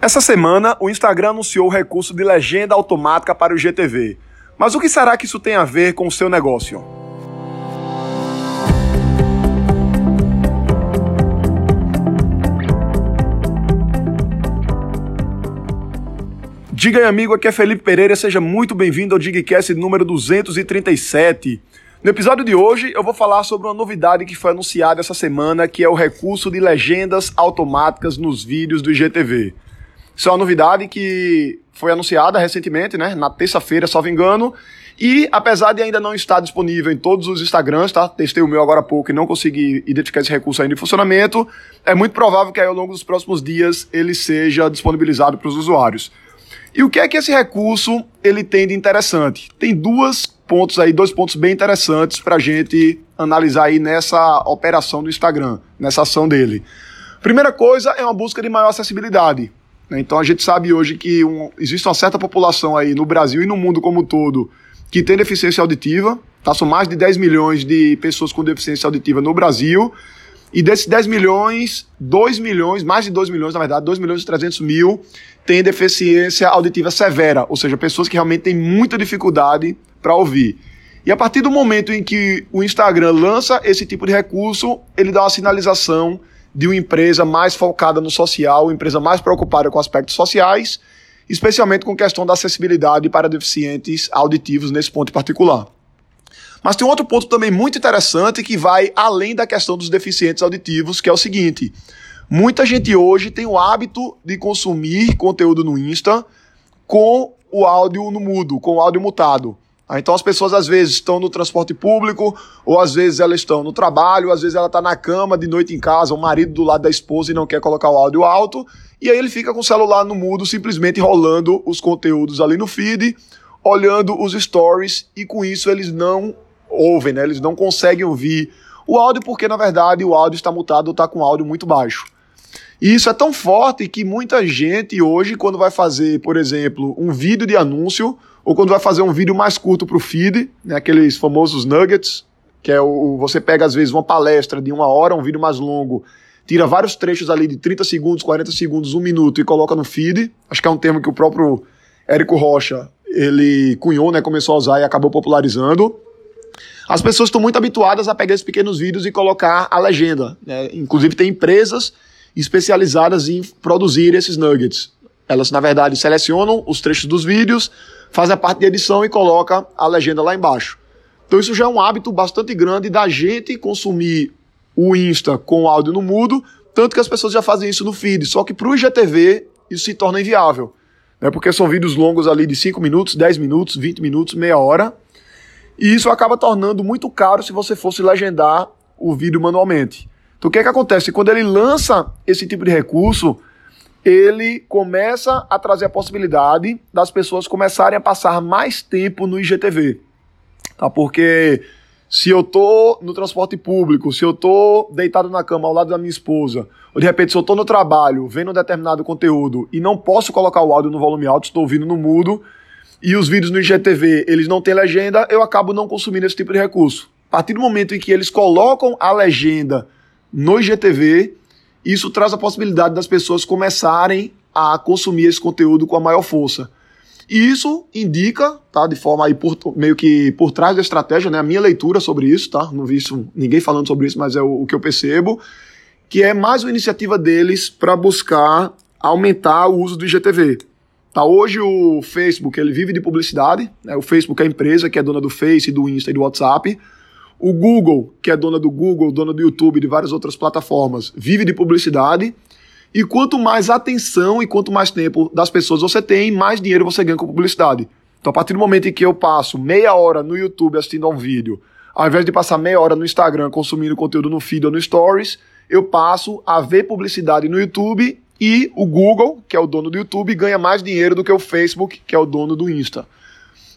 Essa semana, o Instagram anunciou o recurso de legenda automática para o GTV. Mas o que será que isso tem a ver com o seu negócio? Diga aí, amigo, aqui é Felipe Pereira, seja muito bem-vindo ao Digcast número 237. No episódio de hoje, eu vou falar sobre uma novidade que foi anunciada essa semana, que é o recurso de legendas automáticas nos vídeos do IGTV. Isso é uma novidade que foi anunciada recentemente, né? Na terça-feira, salvo engano. E apesar de ainda não estar disponível em todos os Instagrams, tá? Testei o meu agora há pouco e não consegui identificar esse recurso ainda em funcionamento. É muito provável que aí, ao longo dos próximos dias ele seja disponibilizado para os usuários. E o que é que esse recurso ele tem de interessante? Tem duas pontos aí, dois pontos bem interessantes para a gente analisar aí nessa operação do Instagram, nessa ação dele. Primeira coisa é uma busca de maior acessibilidade. Né? Então a gente sabe hoje que um, existe uma certa população aí no Brasil e no mundo como um todo que tem deficiência auditiva. Tá? São mais de 10 milhões de pessoas com deficiência auditiva no Brasil. E desses 10 milhões, 2 milhões, mais de 2 milhões, na verdade, 2 milhões e 300 mil têm deficiência auditiva severa, ou seja, pessoas que realmente têm muita dificuldade para ouvir. E a partir do momento em que o Instagram lança esse tipo de recurso, ele dá uma sinalização de uma empresa mais focada no social, uma empresa mais preocupada com aspectos sociais, especialmente com questão da acessibilidade para deficientes auditivos nesse ponto particular. Mas tem um outro ponto também muito interessante que vai além da questão dos deficientes auditivos, que é o seguinte: muita gente hoje tem o hábito de consumir conteúdo no Insta com o áudio no mudo, com o áudio mutado. Ah, então as pessoas às vezes estão no transporte público, ou às vezes elas estão no trabalho, às vezes ela está na cama de noite em casa, o marido do lado da esposa e não quer colocar o áudio alto, e aí ele fica com o celular no mudo, simplesmente rolando os conteúdos ali no feed, olhando os stories, e com isso eles não ouvem, né? Eles não conseguem ouvir o áudio porque na verdade o áudio está mutado ou está com áudio muito baixo. E isso é tão forte que muita gente hoje, quando vai fazer, por exemplo, um vídeo de anúncio, ou quando vai fazer um vídeo mais curto para o feed, né, aqueles famosos nuggets, que é o você pega às vezes uma palestra de uma hora, um vídeo mais longo, tira vários trechos ali de 30 segundos, 40 segundos, um minuto e coloca no feed. Acho que é um termo que o próprio Érico Rocha ele cunhou, né, começou a usar e acabou popularizando. As pessoas estão muito habituadas a pegar esses pequenos vídeos e colocar a legenda. Né? Inclusive tem empresas especializadas em produzir esses nuggets. Elas, na verdade, selecionam os trechos dos vídeos, faz a parte de edição e coloca a legenda lá embaixo. Então isso já é um hábito bastante grande da gente consumir o Insta com áudio no mudo, tanto que as pessoas já fazem isso no feed, só que para o IGTV isso se torna inviável, né? porque são vídeos longos ali de 5 minutos, 10 minutos, 20 minutos, meia hora, e isso acaba tornando muito caro se você fosse legendar o vídeo manualmente. Então o que é que acontece? Quando ele lança esse tipo de recurso, ele começa a trazer a possibilidade das pessoas começarem a passar mais tempo no IGTV. Tá? Porque se eu tô no transporte público, se eu tô deitado na cama ao lado da minha esposa, ou de repente se eu tô no trabalho, vendo um determinado conteúdo e não posso colocar o áudio no volume alto, estou ouvindo no mudo, e os vídeos no IGTV, eles não têm legenda, eu acabo não consumindo esse tipo de recurso. A partir do momento em que eles colocam a legenda no IGTV, isso traz a possibilidade das pessoas começarem a consumir esse conteúdo com a maior força. E isso indica, tá, de forma aí por, meio que por trás da estratégia, né, a minha leitura sobre isso, tá, não vi isso, ninguém falando sobre isso, mas é o, o que eu percebo, que é mais uma iniciativa deles para buscar aumentar o uso do IGTV. Tá, hoje o Facebook ele vive de publicidade, né, o Facebook é a empresa que é dona do Face, do Insta e do WhatsApp, o Google, que é dona do Google, dona do YouTube e de várias outras plataformas, vive de publicidade. E quanto mais atenção e quanto mais tempo das pessoas você tem, mais dinheiro você ganha com publicidade. Então, a partir do momento em que eu passo meia hora no YouTube assistindo a um vídeo, ao invés de passar meia hora no Instagram consumindo conteúdo no feed ou no Stories, eu passo a ver publicidade no YouTube e o Google, que é o dono do YouTube, ganha mais dinheiro do que o Facebook, que é o dono do Insta.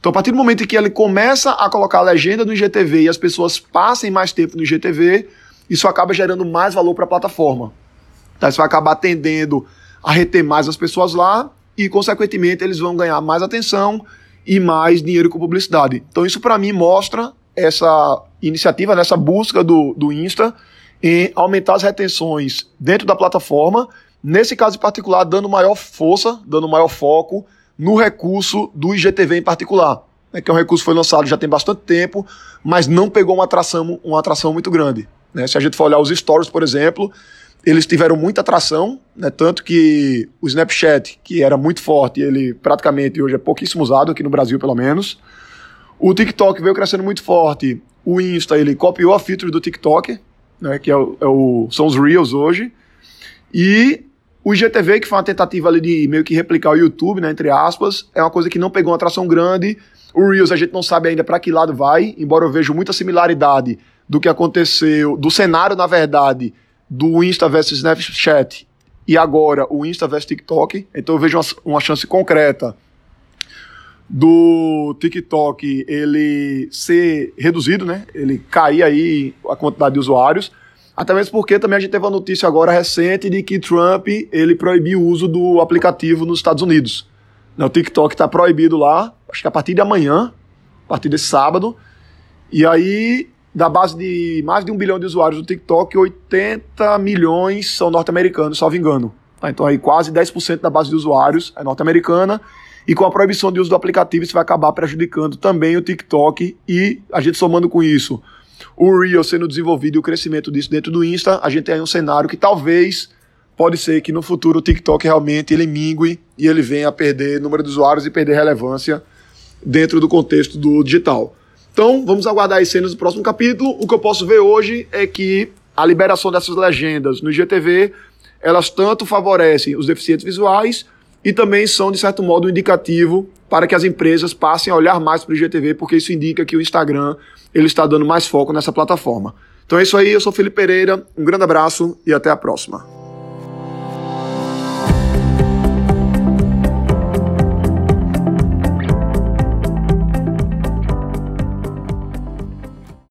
Então, a partir do momento em que ele começa a colocar a legenda no IGTV e as pessoas passem mais tempo no IGTV, isso acaba gerando mais valor para a plataforma. Tá? Isso vai acabar tendendo a reter mais as pessoas lá e, consequentemente, eles vão ganhar mais atenção e mais dinheiro com publicidade. Então, isso para mim mostra essa iniciativa, nessa busca do, do Insta em aumentar as retenções dentro da plataforma nesse caso em particular, dando maior força, dando maior foco no recurso do IGTV em particular, né, que é um recurso que foi lançado já tem bastante tempo, mas não pegou uma atração, uma atração muito grande. Né? Se a gente for olhar os stories, por exemplo, eles tiveram muita atração, né? tanto que o Snapchat, que era muito forte, ele praticamente hoje é pouquíssimo usado, aqui no Brasil pelo menos. O TikTok veio crescendo muito forte. O Insta, ele copiou a feature do TikTok, né? que é o, é o, são os Reels hoje. E o IGTV, que foi uma tentativa ali de meio que replicar o YouTube, né, entre aspas, é uma coisa que não pegou uma atração grande. O Reels a gente não sabe ainda para que lado vai, embora eu veja muita similaridade do que aconteceu, do cenário, na verdade, do Insta versus Snapchat e agora o Insta versus TikTok. Então eu vejo uma, uma chance concreta do TikTok ele ser reduzido, né? Ele cair aí a quantidade de usuários. Até mesmo porque também a gente teve uma notícia agora recente de que Trump ele proibiu o uso do aplicativo nos Estados Unidos. O TikTok está proibido lá, acho que a partir de amanhã, a partir desse sábado. E aí da base de mais de um bilhão de usuários do TikTok, 80 milhões são norte-americanos, salvo engano. Tá, então aí quase 10% da base de usuários é norte-americana. E com a proibição de uso do aplicativo, isso vai acabar prejudicando também o TikTok e a gente somando com isso o Reel sendo desenvolvido e o crescimento disso dentro do Insta, a gente tem aí um cenário que talvez pode ser que no futuro o TikTok realmente ele mingue e ele venha a perder número de usuários e perder relevância dentro do contexto do digital. Então, vamos aguardar as cenas do próximo capítulo. O que eu posso ver hoje é que a liberação dessas legendas no IGTV, elas tanto favorecem os deficientes visuais e também são, de certo modo, um indicativo para que as empresas passem a olhar mais para o IGTV, porque isso indica que o Instagram ele está dando mais foco nessa plataforma. Então é isso aí, eu sou Felipe Pereira, um grande abraço e até a próxima.